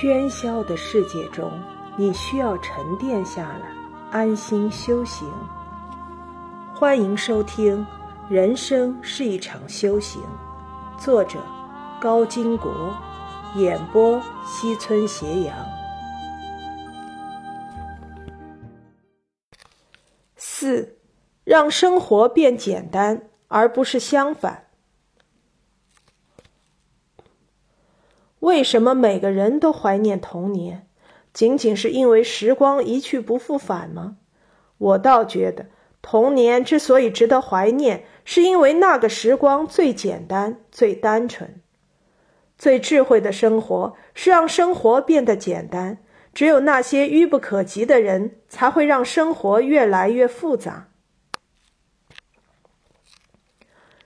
喧嚣的世界中，你需要沉淀下来，安心修行。欢迎收听《人生是一场修行》，作者高金国，演播西村斜阳。四，让生活变简单，而不是相反。为什么每个人都怀念童年？仅仅是因为时光一去不复返吗？我倒觉得，童年之所以值得怀念，是因为那个时光最简单、最单纯。最智慧的生活是让生活变得简单。只有那些愚不可及的人，才会让生活越来越复杂。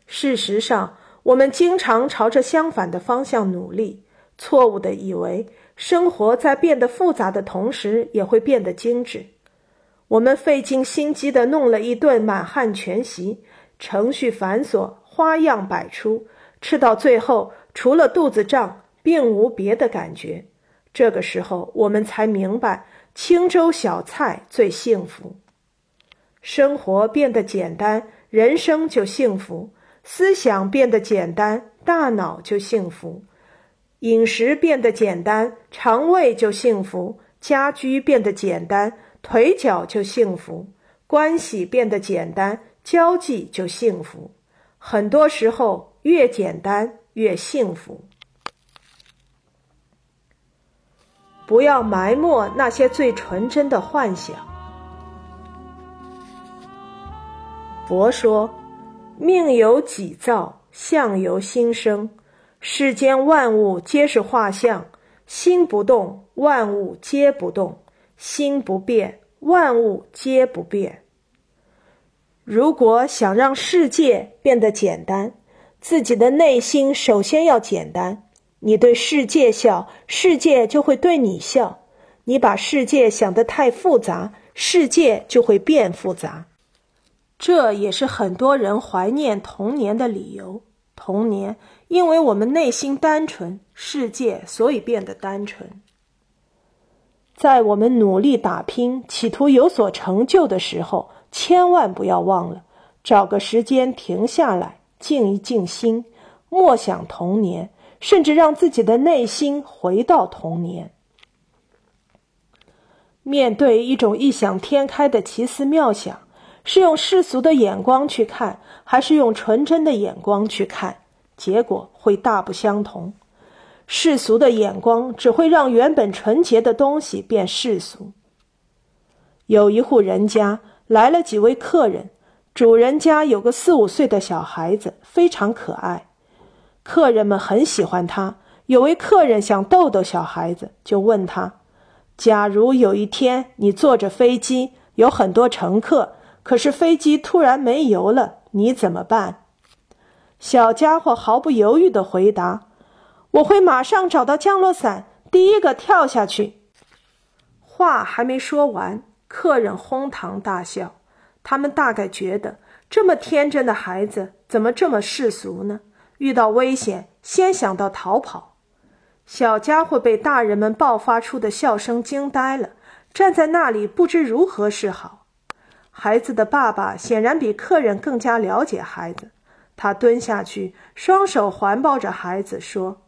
事实上，我们经常朝着相反的方向努力。错误的以为生活在变得复杂的同时也会变得精致。我们费尽心机的弄了一顿满汉全席，程序繁琐，花样百出，吃到最后除了肚子胀，并无别的感觉。这个时候，我们才明白清粥小菜最幸福。生活变得简单，人生就幸福；思想变得简单，大脑就幸福。饮食变得简单，肠胃就幸福；家居变得简单，腿脚就幸福；关系变得简单，交际就幸福。很多时候，越简单越幸福。不要埋没那些最纯真的幻想。佛说：“命由己造，相由心生。”世间万物皆是画像，心不动，万物皆不动；心不变，万物皆不变。如果想让世界变得简单，自己的内心首先要简单。你对世界笑，世界就会对你笑；你把世界想得太复杂，世界就会变复杂。这也是很多人怀念童年的理由。童年，因为我们内心单纯，世界所以变得单纯。在我们努力打拼、企图有所成就的时候，千万不要忘了找个时间停下来，静一静心，默想童年，甚至让自己的内心回到童年。面对一种异想天开的奇思妙想。是用世俗的眼光去看，还是用纯真的眼光去看，结果会大不相同。世俗的眼光只会让原本纯洁的东西变世俗。有一户人家来了几位客人，主人家有个四五岁的小孩子，非常可爱，客人们很喜欢他。有位客人想逗逗小孩子，就问他：“假如有一天你坐着飞机，有很多乘客。”可是飞机突然没油了，你怎么办？小家伙毫不犹豫的回答：“我会马上找到降落伞，第一个跳下去。”话还没说完，客人哄堂大笑。他们大概觉得这么天真的孩子怎么这么世俗呢？遇到危险先想到逃跑。小家伙被大人们爆发出的笑声惊呆了，站在那里不知如何是好。孩子的爸爸显然比客人更加了解孩子，他蹲下去，双手环抱着孩子，说：“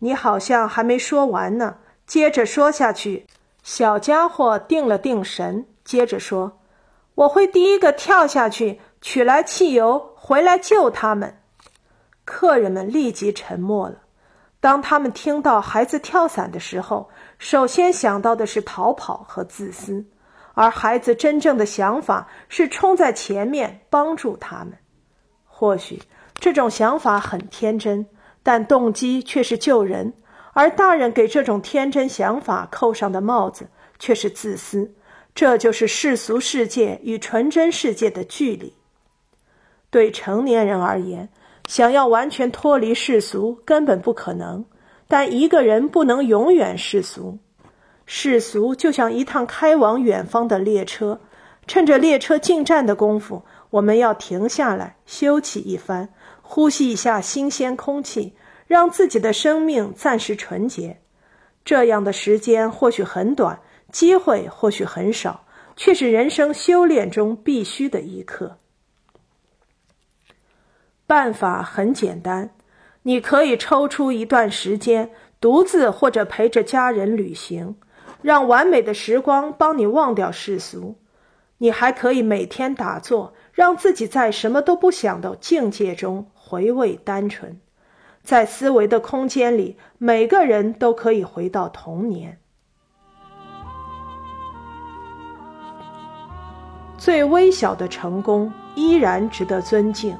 你好像还没说完呢，接着说下去。”小家伙定了定神，接着说：“我会第一个跳下去，取来汽油，回来救他们。”客人们立即沉默了。当他们听到孩子跳伞的时候，首先想到的是逃跑和自私。而孩子真正的想法是冲在前面帮助他们。或许这种想法很天真，但动机却是救人。而大人给这种天真想法扣上的帽子却是自私。这就是世俗世界与纯真世界的距离。对成年人而言，想要完全脱离世俗根本不可能。但一个人不能永远世俗。世俗就像一趟开往远方的列车，趁着列车进站的功夫，我们要停下来休息一番，呼吸一下新鲜空气，让自己的生命暂时纯洁。这样的时间或许很短，机会或许很少，却是人生修炼中必须的一刻。办法很简单，你可以抽出一段时间，独自或者陪着家人旅行，让完美的时光帮你忘掉世俗。你还可以每天打坐，让自己在什么都不想的境界中回味单纯。在思维的空间里，每个人都可以回到童年。最微小的成功依然值得尊敬。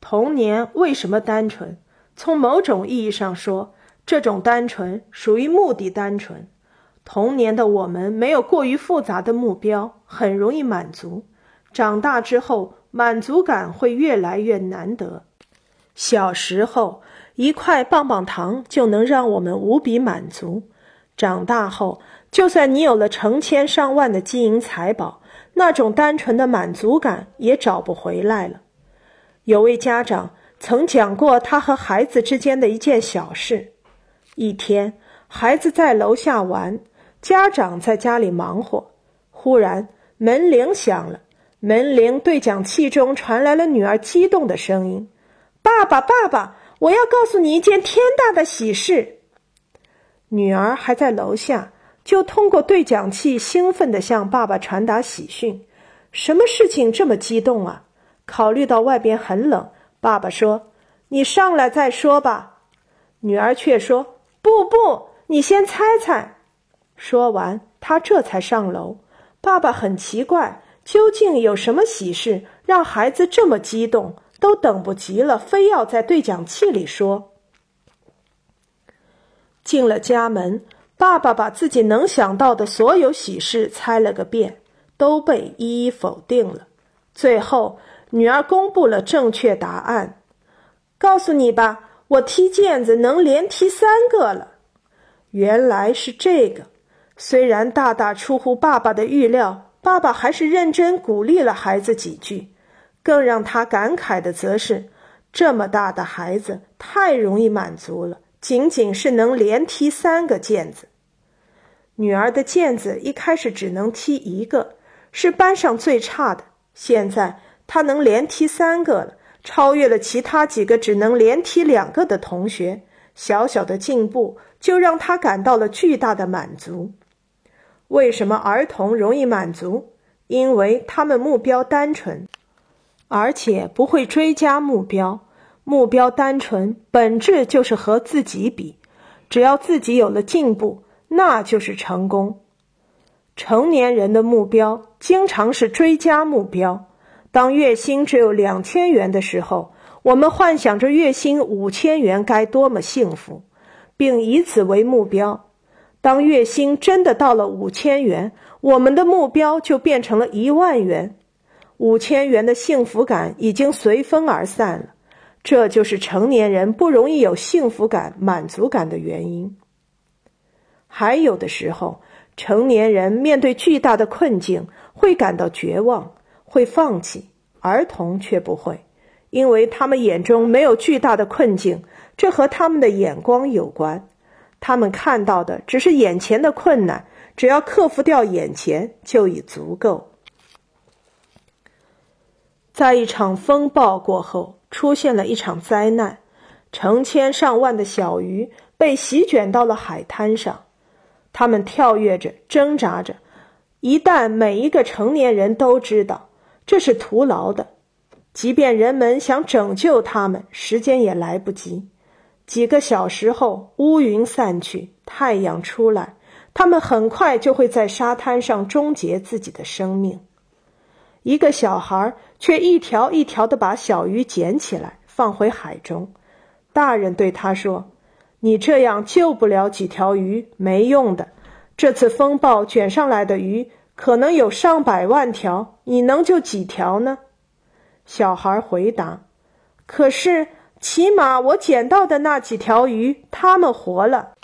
童年为什么单纯？从某种意义上说，这种单纯属于目的单纯。童年的我们没有过于复杂的目标，很容易满足。长大之后，满足感会越来越难得。小时候，一块棒棒糖就能让我们无比满足。长大后，就算你有了成千上万的金银财宝，那种单纯的满足感也找不回来了。有位家长曾讲过他和孩子之间的一件小事：一天，孩子在楼下玩。家长在家里忙活，忽然门铃响了。门铃对讲器中传来了女儿激动的声音：“爸爸，爸爸，我要告诉你一件天大的喜事！”女儿还在楼下，就通过对讲器兴奋地向爸爸传达喜讯：“什么事情这么激动啊？”考虑到外边很冷，爸爸说：“你上来再说吧。”女儿却说：“不不，你先猜猜。”说完，他这才上楼。爸爸很奇怪，究竟有什么喜事让孩子这么激动，都等不及了，非要在对讲器里说。进了家门，爸爸把自己能想到的所有喜事猜了个遍，都被一一否定了。最后，女儿公布了正确答案：“告诉你吧，我踢毽子能连踢三个了。”原来是这个。虽然大大出乎爸爸的预料，爸爸还是认真鼓励了孩子几句。更让他感慨的，则是这么大的孩子太容易满足了，仅仅是能连踢三个毽子。女儿的毽子一开始只能踢一个，是班上最差的。现在她能连踢三个了，超越了其他几个只能连踢两个的同学。小小的进步就让他感到了巨大的满足。为什么儿童容易满足？因为他们目标单纯，而且不会追加目标。目标单纯，本质就是和自己比。只要自己有了进步，那就是成功。成年人的目标经常是追加目标。当月薪只有两千元的时候，我们幻想着月薪五千元该多么幸福，并以此为目标。当月薪真的到了五千元，我们的目标就变成了一万元，五千元的幸福感已经随风而散了。这就是成年人不容易有幸福感、满足感的原因。还有的时候，成年人面对巨大的困境会感到绝望，会放弃；儿童却不会，因为他们眼中没有巨大的困境，这和他们的眼光有关。他们看到的只是眼前的困难，只要克服掉眼前就已足够。在一场风暴过后，出现了一场灾难，成千上万的小鱼被席卷到了海滩上，它们跳跃着，挣扎着。一旦每一个成年人都知道这是徒劳的，即便人们想拯救它们，时间也来不及。几个小时后，乌云散去，太阳出来，他们很快就会在沙滩上终结自己的生命。一个小孩却一条一条的把小鱼捡起来放回海中。大人对他说：“你这样救不了几条鱼，没用的。这次风暴卷上来的鱼可能有上百万条，你能救几条呢？”小孩回答：“可是。”起码我捡到的那几条鱼，它们活了。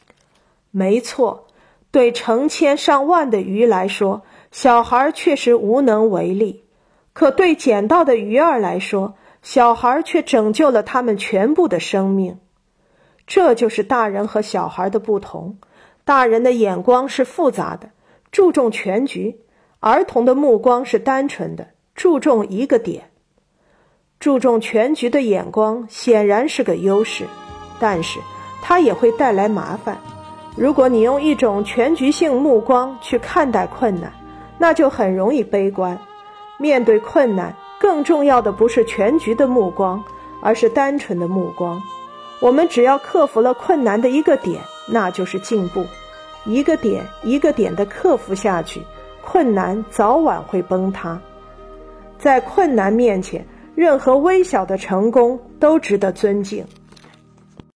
没错，对成千上万的鱼来说，小孩确实无能为力；可对捡到的鱼儿来说，小孩却拯救了他们全部的生命。这就是大人和小孩的不同。大人的眼光是复杂的，注重全局；儿童的目光是单纯的，注重一个点。注重全局的眼光显然是个优势，但是它也会带来麻烦。如果你用一种全局性目光去看待困难，那就很容易悲观。面对困难，更重要的不是全局的目光，而是单纯的目光。我们只要克服了困难的一个点，那就是进步。一个点一个点的克服下去，困难早晚会崩塌。在困难面前，任何微小的成功都值得尊敬。